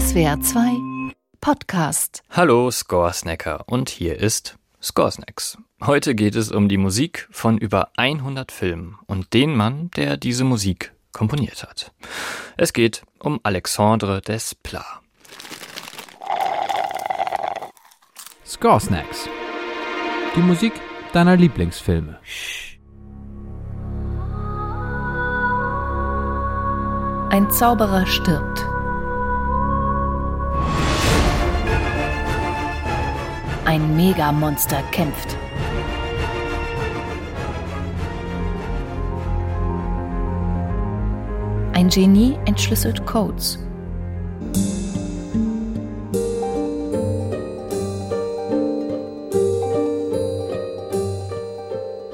SWR 2 Podcast. Hallo Scoresnacker und hier ist Scoresnacks. Heute geht es um die Musik von über 100 Filmen und den Mann, der diese Musik komponiert hat. Es geht um Alexandre Desplat. Scoresnacks. Die Musik deiner Lieblingsfilme. Ein Zauberer stirbt. Ein Megamonster kämpft. Ein Genie entschlüsselt Codes.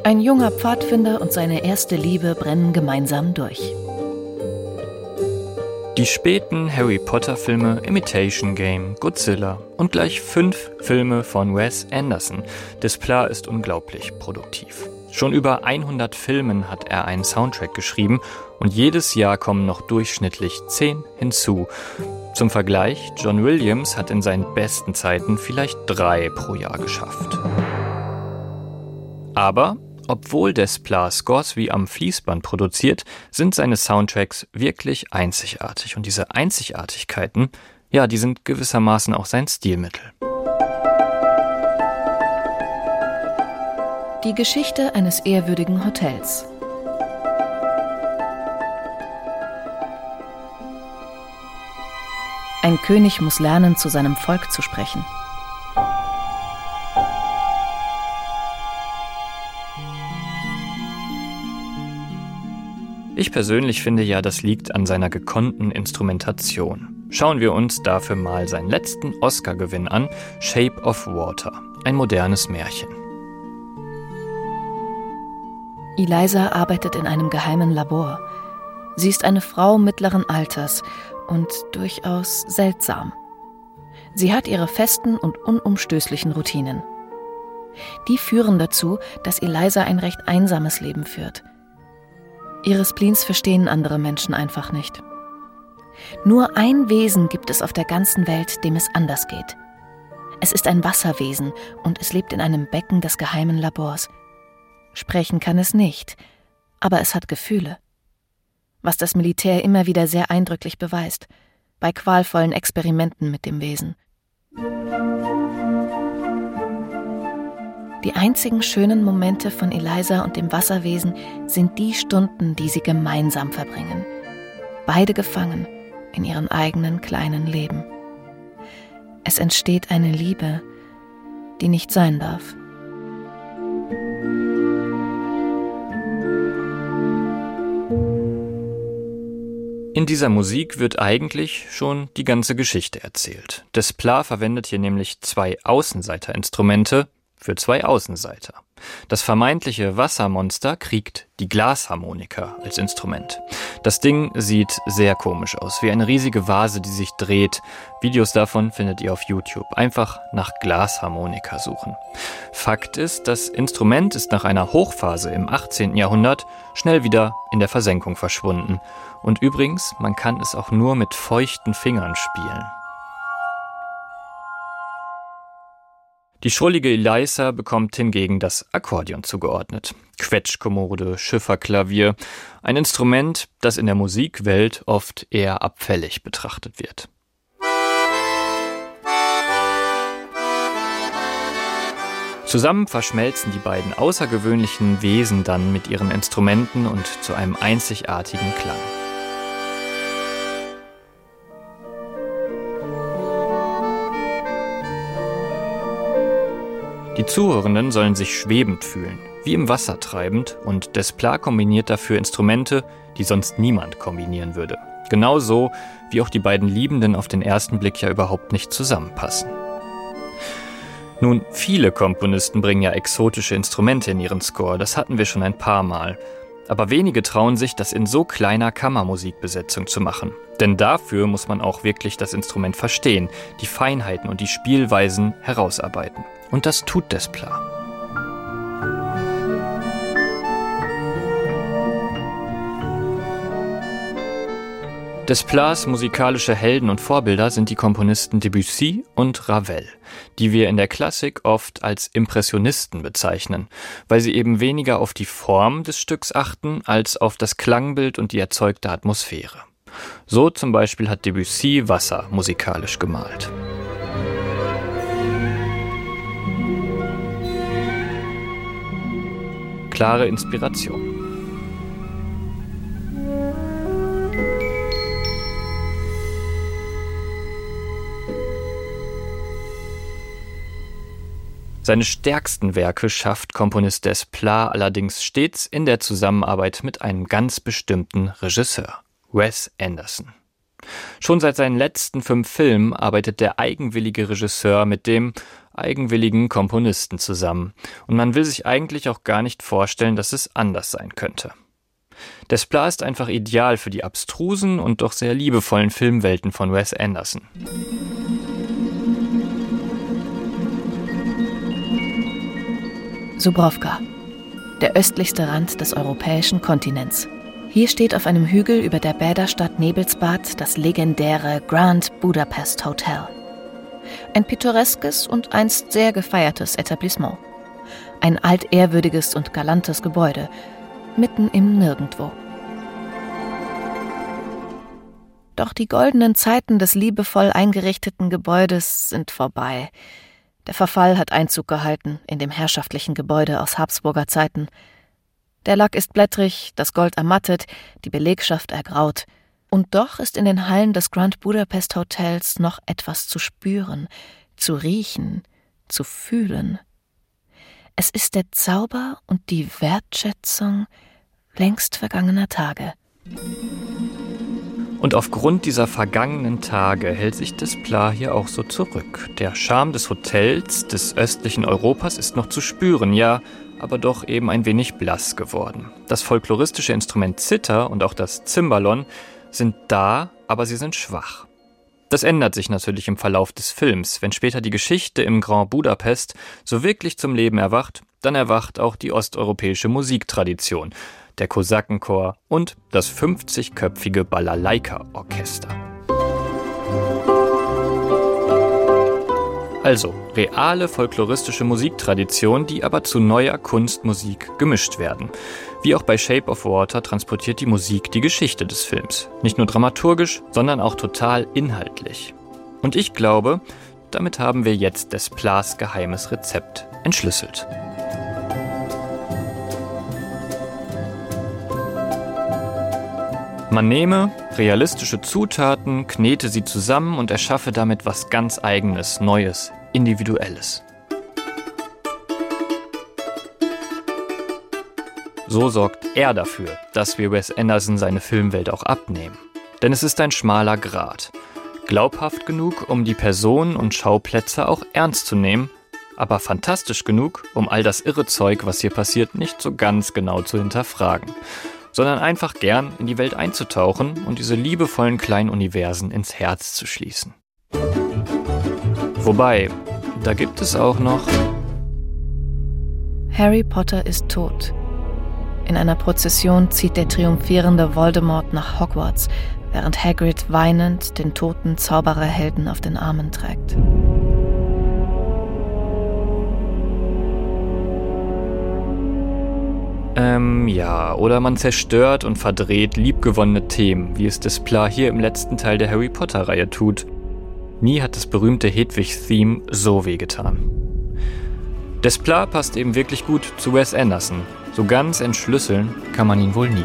Ein junger Pfadfinder und seine erste Liebe brennen gemeinsam durch. Die späten Harry Potter-Filme Imitation Game, Godzilla und gleich fünf Filme von Wes Anderson. Desplat ist unglaublich produktiv. Schon über 100 Filmen hat er einen Soundtrack geschrieben und jedes Jahr kommen noch durchschnittlich 10 hinzu. Zum Vergleich, John Williams hat in seinen besten Zeiten vielleicht drei pro Jahr geschafft. Aber obwohl Desplat Scores wie am Fließband produziert, sind seine Soundtracks wirklich einzigartig. Und diese Einzigartigkeiten, ja, die sind gewissermaßen auch sein Stilmittel. Die Geschichte eines ehrwürdigen Hotels. Ein König muss lernen, zu seinem Volk zu sprechen. Ich persönlich finde ja, das liegt an seiner gekonnten Instrumentation. Schauen wir uns dafür mal seinen letzten Oscar-Gewinn an, Shape of Water, ein modernes Märchen. Eliza arbeitet in einem geheimen Labor. Sie ist eine Frau mittleren Alters und durchaus seltsam. Sie hat ihre festen und unumstößlichen Routinen. Die führen dazu, dass Eliza ein recht einsames Leben führt. Ihre Spleens verstehen andere Menschen einfach nicht. Nur ein Wesen gibt es auf der ganzen Welt, dem es anders geht. Es ist ein Wasserwesen und es lebt in einem Becken des geheimen Labors. Sprechen kann es nicht, aber es hat Gefühle. Was das Militär immer wieder sehr eindrücklich beweist, bei qualvollen Experimenten mit dem Wesen. Die einzigen schönen Momente von Eliza und dem Wasserwesen sind die Stunden, die sie gemeinsam verbringen. Beide gefangen in ihrem eigenen kleinen Leben. Es entsteht eine Liebe, die nicht sein darf. In dieser Musik wird eigentlich schon die ganze Geschichte erzählt. Desplat verwendet hier nämlich zwei Außenseiterinstrumente für zwei Außenseiter. Das vermeintliche Wassermonster kriegt die Glasharmonika als Instrument. Das Ding sieht sehr komisch aus, wie eine riesige Vase, die sich dreht. Videos davon findet ihr auf YouTube. Einfach nach Glasharmonika suchen. Fakt ist, das Instrument ist nach einer Hochphase im 18. Jahrhundert schnell wieder in der Versenkung verschwunden. Und übrigens, man kann es auch nur mit feuchten Fingern spielen. Die schrullige Eliza bekommt hingegen das Akkordeon zugeordnet. Quetschkommode, Schifferklavier, ein Instrument, das in der Musikwelt oft eher abfällig betrachtet wird. Zusammen verschmelzen die beiden außergewöhnlichen Wesen dann mit ihren Instrumenten und zu einem einzigartigen Klang. Die Zuhörenden sollen sich schwebend fühlen, wie im Wasser treibend, und Desplat kombiniert dafür Instrumente, die sonst niemand kombinieren würde. Genauso wie auch die beiden Liebenden auf den ersten Blick ja überhaupt nicht zusammenpassen. Nun, viele Komponisten bringen ja exotische Instrumente in ihren Score, das hatten wir schon ein paar Mal. Aber wenige trauen sich, das in so kleiner Kammermusikbesetzung zu machen. Denn dafür muss man auch wirklich das Instrument verstehen, die Feinheiten und die Spielweisen herausarbeiten. Und das tut Desplat. Desplats musikalische Helden und Vorbilder sind die Komponisten Debussy und Ravel, die wir in der Klassik oft als Impressionisten bezeichnen, weil sie eben weniger auf die Form des Stücks achten als auf das Klangbild und die erzeugte Atmosphäre. So zum Beispiel hat Debussy Wasser musikalisch gemalt. Klare Inspiration. Seine stärksten Werke schafft Komponist Desplat allerdings stets in der Zusammenarbeit mit einem ganz bestimmten Regisseur, Wes Anderson. Schon seit seinen letzten fünf Filmen arbeitet der eigenwillige Regisseur mit dem eigenwilligen Komponisten zusammen, und man will sich eigentlich auch gar nicht vorstellen, dass es anders sein könnte. Desplat ist einfach ideal für die abstrusen und doch sehr liebevollen Filmwelten von Wes Anderson. Subrovka, der östlichste Rand des europäischen Kontinents. Hier steht auf einem Hügel über der Bäderstadt Nebelsbad das legendäre Grand Budapest Hotel. Ein pittoreskes und einst sehr gefeiertes Etablissement. Ein altehrwürdiges und galantes Gebäude, mitten im Nirgendwo. Doch die goldenen Zeiten des liebevoll eingerichteten Gebäudes sind vorbei. Der Verfall hat Einzug gehalten in dem herrschaftlichen Gebäude aus Habsburger Zeiten. Der Lack ist blättrig, das Gold ermattet, die Belegschaft ergraut. Und doch ist in den Hallen des Grand Budapest Hotels noch etwas zu spüren, zu riechen, zu fühlen. Es ist der Zauber und die Wertschätzung längst vergangener Tage. Und aufgrund dieser vergangenen Tage hält sich Desplat hier auch so zurück. Der Charme des Hotels des östlichen Europas ist noch zu spüren, ja, aber doch eben ein wenig blass geworden. Das folkloristische Instrument Zither und auch das Zimbalon sind da, aber sie sind schwach. Das ändert sich natürlich im Verlauf des Films. Wenn später die Geschichte im Grand Budapest so wirklich zum Leben erwacht, dann erwacht auch die osteuropäische Musiktradition der Kosakenchor und das 50-köpfige Balalaika-Orchester. Also reale folkloristische Musiktradition, die aber zu neuer Kunstmusik gemischt werden. Wie auch bei Shape of Water transportiert die Musik die Geschichte des Films. Nicht nur dramaturgisch, sondern auch total inhaltlich. Und ich glaube, damit haben wir jetzt Desplats geheimes Rezept entschlüsselt. Man nehme realistische Zutaten, knete sie zusammen und erschaffe damit was ganz eigenes, Neues, Individuelles. So sorgt er dafür, dass wir Wes Anderson seine Filmwelt auch abnehmen. Denn es ist ein schmaler Grat. Glaubhaft genug, um die Personen und Schauplätze auch ernst zu nehmen, aber fantastisch genug, um all das irre Zeug, was hier passiert, nicht so ganz genau zu hinterfragen sondern einfach gern in die Welt einzutauchen und diese liebevollen kleinen Universen ins Herz zu schließen. Wobei, da gibt es auch noch. Harry Potter ist tot. In einer Prozession zieht der triumphierende Voldemort nach Hogwarts, während Hagrid weinend den toten Zaubererhelden auf den Armen trägt. Ähm, ja, oder man zerstört und verdreht liebgewonnene Themen, wie es Desplat hier im letzten Teil der Harry Potter-Reihe tut. Nie hat das berühmte Hedwig-Theme so wehgetan. Desplat passt eben wirklich gut zu Wes Anderson. So ganz entschlüsseln kann man ihn wohl nie.